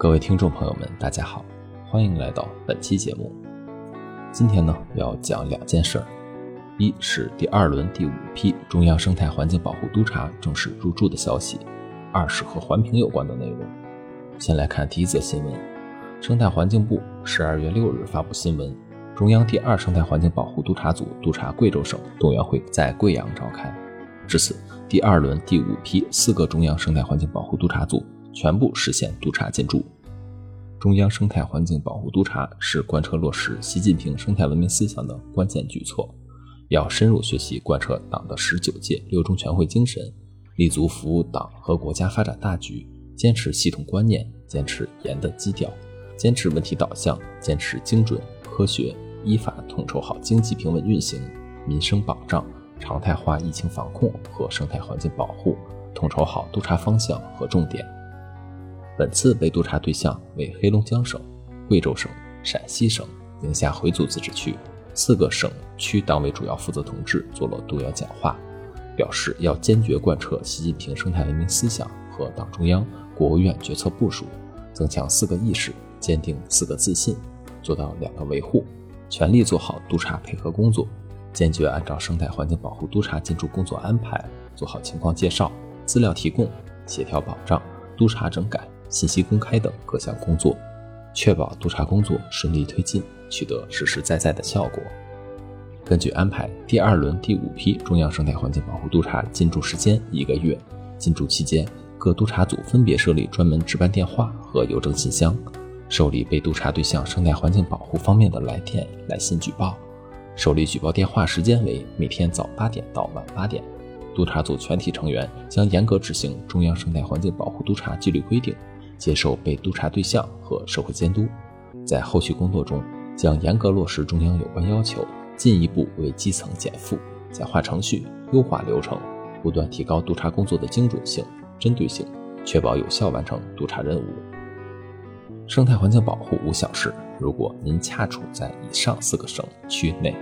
各位听众朋友们，大家好，欢迎来到本期节目。今天呢，要讲两件事儿，一是第二轮第五批中央生态环境保护督察正式入驻的消息，二是和环评有关的内容。先来看第一则新闻：生态环境部十二月六日发布新闻，中央第二生态环境保护督察组督察贵州省动员会在贵阳召开。至此，第二轮第五批四个中央生态环境保护督察组全部实现督查进驻。中央生态环境保护督察是贯彻落实习近平生态文明思想的关键举措，要深入学习贯彻党的十九届六中全会精神，立足服务党和国家发展大局，坚持系统观念，坚持严的基调，坚持问题导向，坚持精准科学，依法统筹好经济平稳运行、民生保障。常态化疫情防控和生态环境保护，统筹好督查方向和重点。本次被督查对象为黑龙江省、贵州省、陕西省、宁夏回族自治区四个省区党委主要负责同志做了督导讲话，表示要坚决贯彻习近平生态文明思想和党中央、国务院决策部署，增强四个意识，坚定四个自信，做到两个维护，全力做好督查配合工作。坚决按照生态环境保护督察进驻工作安排，做好情况介绍、资料提供、协调保障、督查整改、信息公开等各项工作，确保督查工作顺利推进，取得实实在在的效果。根据安排，第二轮第五批中央生态环境保护督察进驻时间一个月。进驻期间，各督察组分别设立专门值班电话和邮政信箱，受理被督查对象生态环境保护方面的来电、来信举报。受理举报电话时间为每天早八点到晚八点，督查组全体成员将严格执行中央生态环境保护督查纪律规定，接受被督查对象和社会监督。在后续工作中，将严格落实中央有关要求，进一步为基层减负、简化程序、优化流程，不断提高督查工作的精准性、针对性，确保有效完成督查任务。生态环境保护无小事，如果您恰处在以上四个省区内。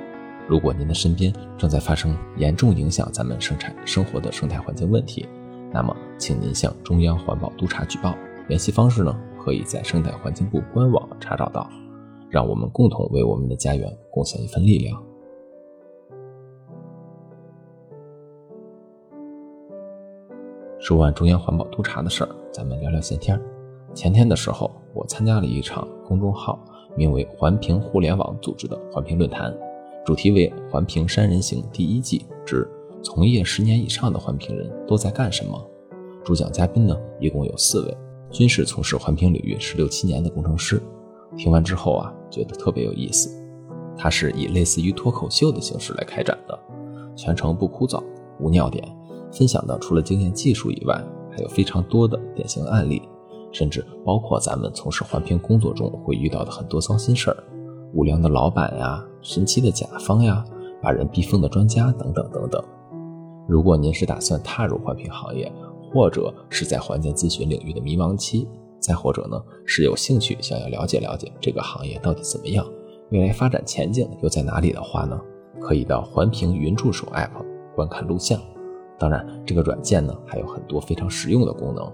如果您的身边正在发生严重影响咱们生产生活的生态环境问题，那么请您向中央环保督察举报。联系方式呢，可以在生态环境部官网查找到。让我们共同为我们的家园贡献一份力量。说完中央环保督察的事儿，咱们聊聊闲天。前天的时候，我参加了一场公众号名为“环评互联网”组织的环评论坛。主题为《环评三人行》第一季之从业十年以上的环评人都在干什么？主讲嘉宾呢，一共有四位，均是从事环评领域十六七年的工程师。听完之后啊，觉得特别有意思。它是以类似于脱口秀的形式来开展的，全程不枯燥、无尿点，分享的除了经验技术以外，还有非常多的典型案例，甚至包括咱们从事环评工作中会遇到的很多糟心事儿。无良的老板呀，神奇的甲方呀，把人逼疯的专家等等等等。如果您是打算踏入环评行业，或者是在环境咨询领域的迷茫期，再或者呢是有兴趣想要了解了解这个行业到底怎么样，未来发展前景又在哪里的话呢，可以到环评云助手 App 观看录像。当然，这个软件呢还有很多非常实用的功能，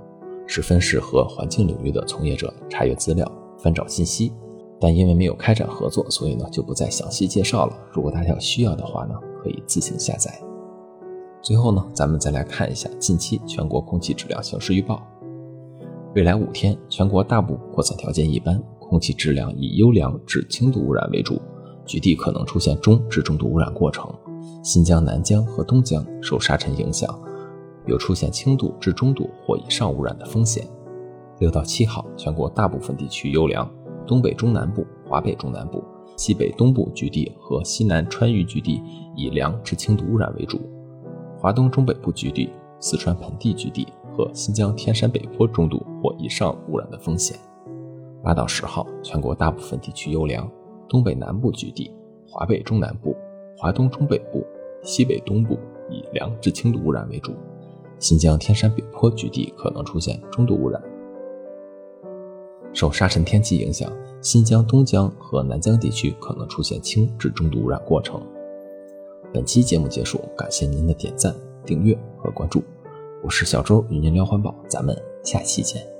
十分适合环境领域的从业者查阅资料、翻找信息。但因为没有开展合作，所以呢就不再详细介绍了。如果大家有需要的话呢，可以自行下载。最后呢，咱们再来看一下近期全国空气质量形势预报。未来五天，全国大部扩散条件一般，空气质量以优良至轻度污染为主，局地可能出现中至重度污染过程。新疆、南疆和东疆受沙尘影响，有出现轻度至中度或以上污染的风险。六到七号，全国大部分地区优良。东北中南部、华北中南部、西北东部局地和西南川渝局地以良至轻度污染为主；华东中北部局地、四川盆地局地和新疆天山北坡中度或以上污染的风险。八到十号，全国大部分地区优良，东北南部局地、华北中南部、华东中北部、西北东部以良至轻度污染为主；新疆天山北坡局地可能出现中度污染。受沙尘天气影响，新疆东疆和南疆地区可能出现轻至中度污染过程。本期节目结束，感谢您的点赞、订阅和关注。我是小周，与您聊环保，咱们下期见。